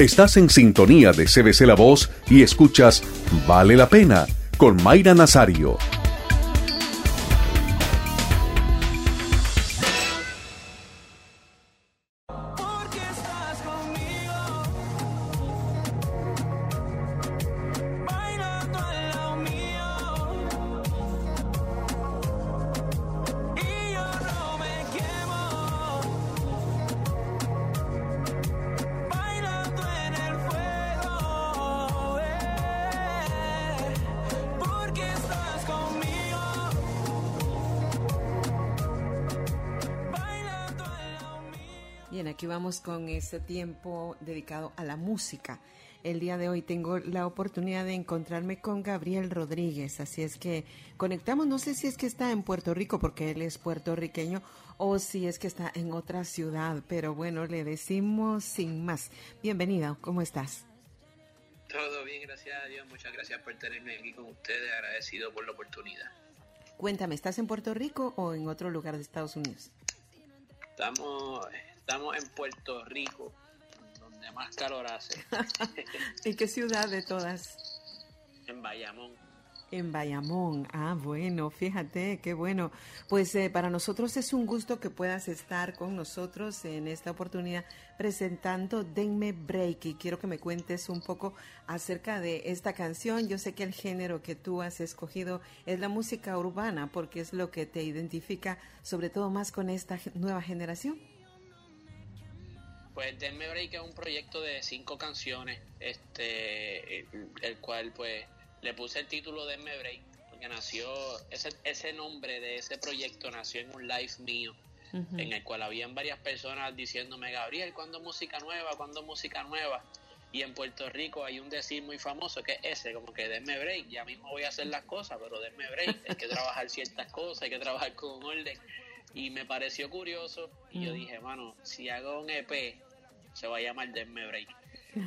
Estás en sintonía de CBC La Voz y escuchas Vale la Pena con Mayra Nazario. Con este tiempo dedicado a la música. El día de hoy tengo la oportunidad de encontrarme con Gabriel Rodríguez, así es que conectamos, no sé si es que está en Puerto Rico porque él es puertorriqueño o si es que está en otra ciudad, pero bueno, le decimos sin más. Bienvenida, ¿cómo estás? Todo bien, gracias a Dios, muchas gracias por tenerme aquí con ustedes, agradecido por la oportunidad. Cuéntame, ¿estás en Puerto Rico o en otro lugar de Estados Unidos? Estamos Estamos en Puerto Rico, donde más calor hace. ¿En qué ciudad de todas? En Bayamón. En Bayamón, ah, bueno, fíjate, qué bueno. Pues eh, para nosotros es un gusto que puedas estar con nosotros en esta oportunidad presentando Denme Break y quiero que me cuentes un poco acerca de esta canción. Yo sé que el género que tú has escogido es la música urbana porque es lo que te identifica sobre todo más con esta nueva generación. Pues Denme Break es un proyecto de cinco canciones, este, el, cual pues le puse el título Denme Break, porque nació, ese, ese nombre de ese proyecto nació en un live mío, en el cual habían varias personas diciéndome, Gabriel, ¿cuándo música nueva? ¿Cuándo música nueva? Y en Puerto Rico hay un decir muy famoso que es ese, como que denme break, ya mismo voy a hacer las cosas, pero denme break, hay que trabajar ciertas cosas, hay que trabajar con orden. Y me pareció curioso y yo dije, mano, si hago un EP se va a llamar Denme Break.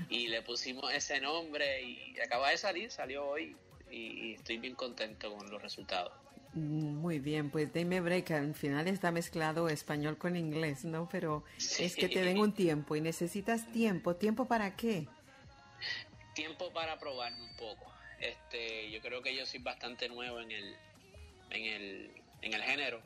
Y le pusimos ese nombre y acaba de salir, salió hoy y, estoy bien contento con los resultados. Mm, muy bien, pues Denme Break al final está mezclado español con inglés, ¿no? Pero es que te den un tiempo y necesitas tiempo. ¿Tiempo para qué? Tiempo para probarme un poco. Este, yo creo que yo soy bastante nuevo en el, en el, en el género.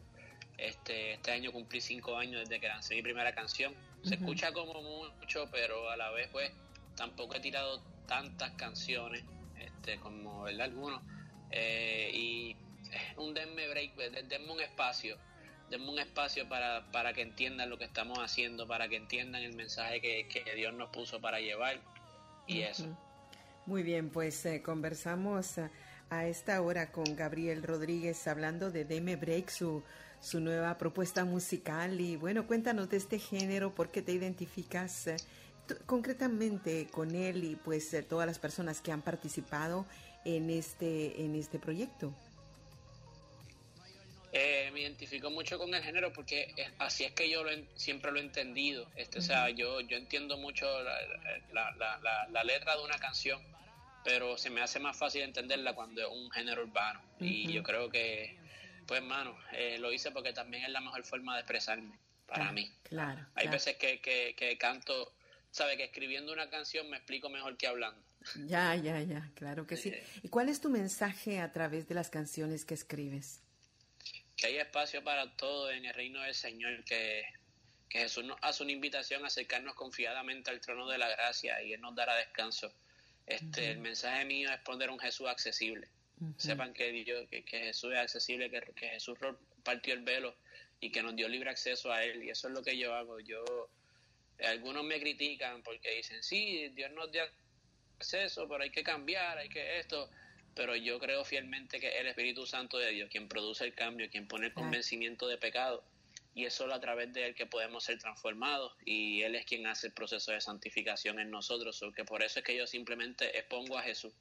Este, este año cumplí cinco años desde que lancé mi primera canción se escucha como mucho, pero a la vez pues tampoco he tirado tantas canciones este como ¿verdad? algunos eh, y un denme break, pues, denme un espacio denme un espacio para, para que entiendan lo que estamos haciendo, para que entiendan el mensaje que, Dios nos puso para llevar y eso. Muy bien, pues eh, conversamos a, esta hora con Gabriel Rodríguez hablando de Deme Break, su, su nueva propuesta musical y bueno, cuéntanos de este género, por qué te identificas eh, concretamente con él y pues todas las personas que han participado en este, en este proyecto. Eh, me identifico mucho con el género porque así es que yo siempre lo he entendido. Este, O sea, yo, yo entiendo mucho la, la, la, letra de una canción, pero se me hace más fácil entenderla cuando es un género urbano. Y yo creo que pues, hermano, eh, lo hice porque también es la mejor forma de expresarme para mí. Claro. Hay veces que, que, canto, sabe que escribiendo una canción me explico mejor que hablando. Ya, ya, ya, claro que sí. ¿Y cuál es tu mensaje a través de las canciones que escribes? Que hay espacio para todo en el reino del Señor, que, que Jesús nos hace una invitación a acercarnos confiadamente al trono de la gracia y Él nos dará descanso. Este, El mensaje mío es poner un Jesús accesible. Sepan que, Dios, que, Jesús es accesible, que, que, Jesús partió el velo y que nos dio libre acceso a Él. Y eso es lo que yo hago. Yo Algunos me critican porque dicen, sí, Dios nos dio acceso, pero hay que cambiar, hay que esto. Pero yo creo fielmente que el Espíritu Santo de Dios, quien produce el cambio, quien pone el convencimiento de pecado, y es solo a través de Él que podemos ser transformados, y Él es quien hace el proceso de santificación en nosotros. porque por eso es que yo simplemente expongo a Jesús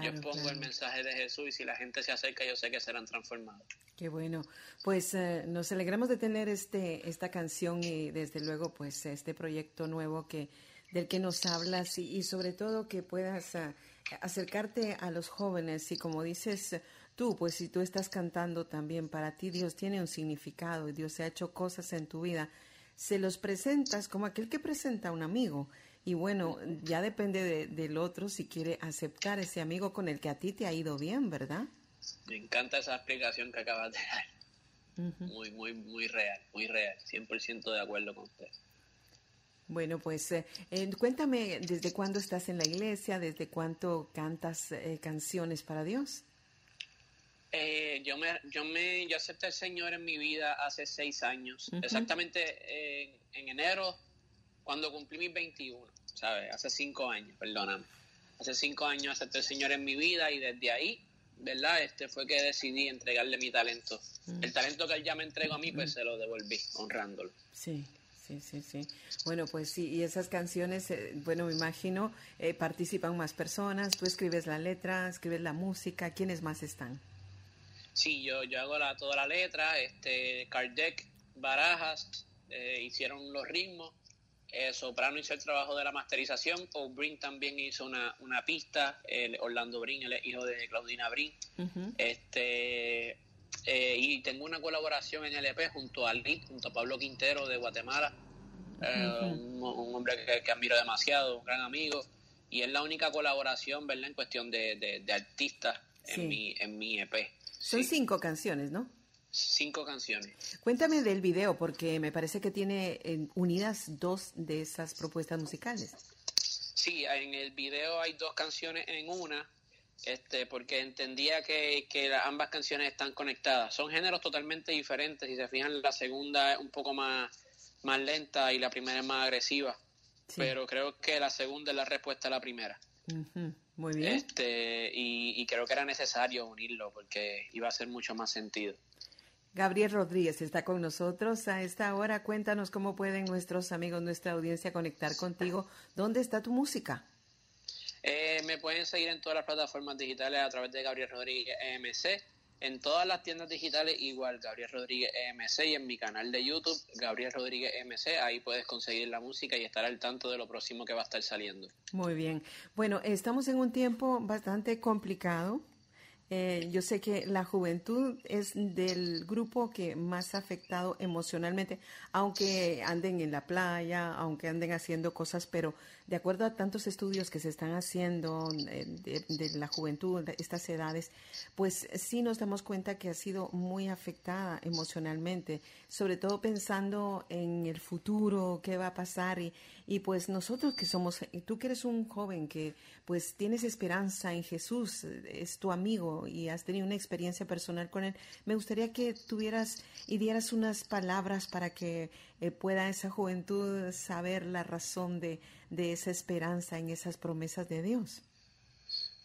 yo pongo el mensaje de Jesús y si la gente se acerca, yo sé que serán transformados. Qué bueno. Pues eh, nos alegramos de tener este esta canción y desde luego pues este proyecto nuevo que del que nos hablas y, sobre todo que puedas eh, acercarte a los jóvenes y como dices tú, pues si tú estás cantando también para ti Dios tiene un significado y Dios ha hecho cosas en tu vida, se los presentas como aquel que presenta a un amigo Y bueno, ya depende del otro si quiere aceptar ese amigo con el que a ti te ha ido bien, ¿verdad? Me encanta esa explicación que acabas de dar. Muy, muy, muy real, muy real. 100% de acuerdo con usted. Bueno, pues eh, cuéntame, ¿desde cuándo estás en la iglesia? ¿Desde cuánto cantas eh, canciones para Dios? Yo me, yo me, yo acepté al Señor en mi vida hace seis años, exactamente en enero, cuando cumplí mis 21, ¿sabes? Hace cinco años, perdóname. Hace cinco años acepté al Señor en mi vida y desde ahí, ¿verdad? Este fue que decidí entregarle mi talento. El talento que él ya me entregó a mí, pues se lo devolví, honrándolo. Sí. Sí, sí, sí. Bueno, pues sí, y esas canciones, eh, bueno, me imagino, eh, participan más personas, tú escribes la letra, escribes la música, ¿quiénes más están? Sí, yo, yo hago la, toda la letra, este, Kardec, Barajas, eh, hicieron los ritmos, Soprano hizo el trabajo de la masterización, O'Brien también hizo una, una pista, Orlando Brin, el hijo de Claudina Brin, este eh, y tengo una colaboración en el EP junto a Lit, junto a Pablo Quintero de Guatemala, eh, un, hombre que, admiro demasiado, un gran amigo, y es la única colaboración, ¿verdad?, en cuestión de, de, artistas en, mi, en mi EP. Son cinco canciones, ¿no? Cinco canciones. Cuéntame del video, porque me parece que tiene eh, unidas dos de esas propuestas musicales. Sí, en el video hay dos canciones en una, este, porque entendía que, ambas canciones están conectadas. Son géneros totalmente diferentes. Si se fijan, la segunda es un poco más, más lenta y la primera es más agresiva. Pero creo que la segunda es la respuesta a la primera. Muy bien. Este, y, y creo que era necesario unirlo porque iba a hacer mucho más sentido. Gabriel Rodríguez está con nosotros a esta hora. Cuéntanos cómo pueden nuestros amigos, nuestra audiencia conectar contigo. ¿Dónde está tu música? Eh, me pueden seguir en todas las plataformas digitales a través de Gabriel Rodríguez EMC. En todas las tiendas digitales igual, Gabriel Rodríguez EMC y en mi canal de YouTube, Gabriel Rodríguez EMC, ahí puedes conseguir la música y estar al tanto de lo próximo que va a estar saliendo. Muy bien. Bueno, estamos en un tiempo bastante complicado eh, yo sé que la juventud es del grupo que más afectado emocionalmente, aunque anden en la playa, aunque anden haciendo cosas, pero de acuerdo a tantos estudios que se están haciendo eh, de, la juventud, de estas edades, pues sí nos damos cuenta que ha sido muy afectada emocionalmente, sobre todo pensando en el futuro, qué va a pasar y, y pues nosotros que somos, tú que eres un joven que pues tienes esperanza en Jesús, es tu amigo y has tenido una experiencia personal con él, me gustaría que tuvieras y dieras unas palabras para que eh, pueda esa juventud saber la razón de, de esa esperanza en esas promesas de Dios.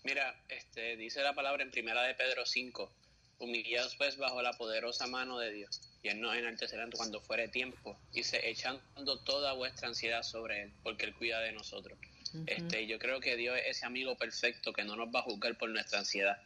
Mira, este, dice la palabra en primera de Pedro 5, humillados pues bajo la poderosa mano de Dios y él nos enaltecerá cuando fuere tiempo, dice, echando toda vuestra ansiedad sobre él, porque él cuida de nosotros. este, yo creo que Dios es ese amigo perfecto que no nos va a juzgar por nuestra ansiedad.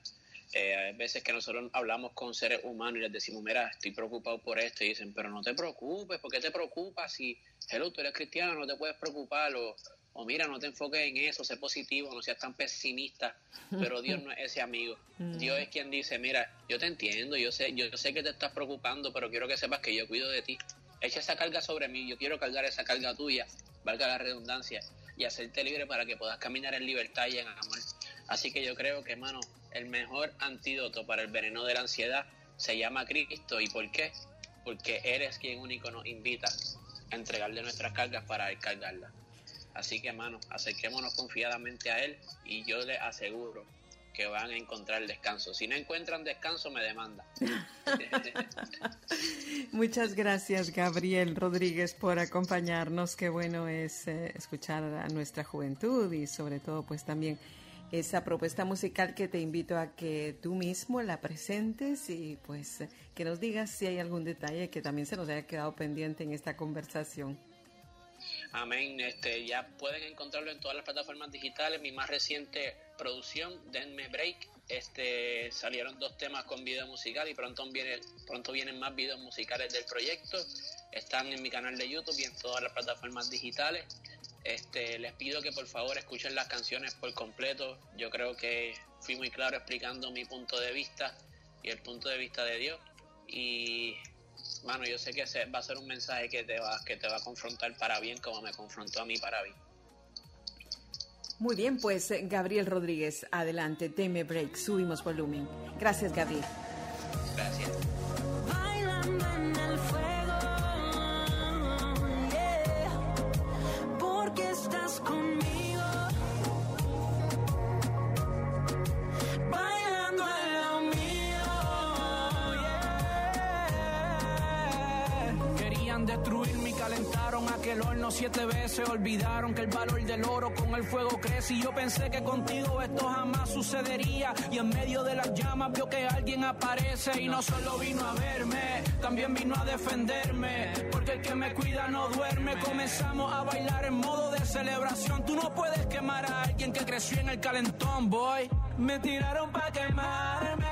Eh, hay veces que nosotros hablamos con seres humanos y les decimos, mira, estoy preocupado por esto, y dicen, pero no te preocupes, ¿por qué te preocupas? Si, hello, tú eres cristiano, no te puedes preocupar, o, o mira, no te enfoques en eso, sé positivo, no seas tan pesimista, pero Dios no es ese amigo. Mm. Dios es quien dice, mira, yo te entiendo, yo sé, yo sé que te estás preocupando, pero quiero que sepas que yo cuido de ti. Echa esa carga sobre mí, yo quiero cargar esa carga tuya, valga la redundancia, y hacerte libre para que puedas caminar en libertad y en amor. Así que yo creo que, hermano, el mejor antídoto para el veneno de la ansiedad se llama Cristo. ¿Y por qué? Porque eres quien único nos invita a entregarle nuestras cargas para descargarlas. Así que, hermano, acerquémonos confiadamente a Él y yo les aseguro que van a encontrar descanso. Si no encuentran descanso, me demandan. Muchas gracias, Gabriel Rodríguez, por acompañarnos. Qué bueno es eh, escuchar a nuestra juventud y sobre todo, pues también esa propuesta musical que te invito a que tú mismo la presentes y pues que nos digas si hay algún detalle que también se nos haya quedado pendiente en esta conversación. Amén. Este, ya pueden encontrarlo en todas las plataformas digitales. Mi más reciente producción, Denme Break. Este, salieron dos temas con video musical y pronto, viene, pronto vienen más videos musicales del proyecto. Están en mi canal de YouTube y en todas las plataformas digitales. Este, les pido que por favor escuchen las canciones por completo. Yo creo que fui muy claro explicando mi punto de vista y el punto de vista de Dios. Y mano, yo sé que va a ser un mensaje que te va, que te va a confrontar para bien como me confrontó a mí para bien. Muy bien, pues Gabriel Rodríguez, adelante, deme break, subimos volumen. Gracias, Gabriel. Gracias. Calentaron aquel horno siete veces. Olvidaron que el valor del oro con el fuego crece. Y yo pensé que contigo esto jamás sucedería. Y en medio de las llamas vio que alguien aparece. Y no solo vino a verme, también vino a defenderme. Porque el que me cuida no duerme. Comenzamos a bailar en modo de celebración. Tú no puedes quemar a alguien que creció en el calentón, boy. Me tiraron pa' quemarme.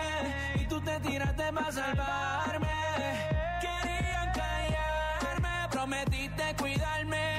Y tú te tiraste pa' salvarme. Prometiste cuidarme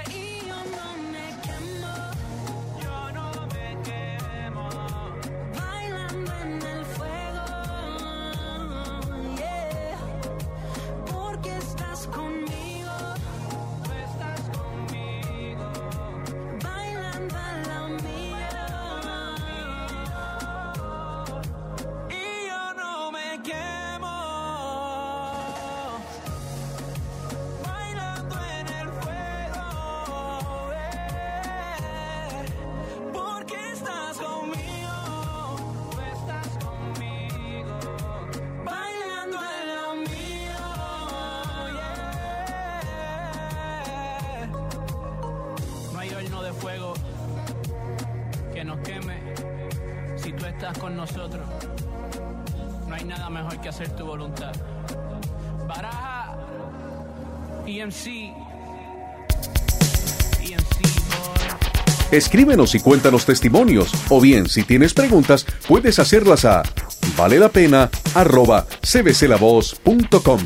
estás con nosotros. No hay nada mejor que hacer tu voluntad. Baraja, EMC, EMC. Escríbenos y cuéntanos testimonios, o bien si tienes preguntas, puedes hacerlas a vale la pena arroba cbclavoz.com.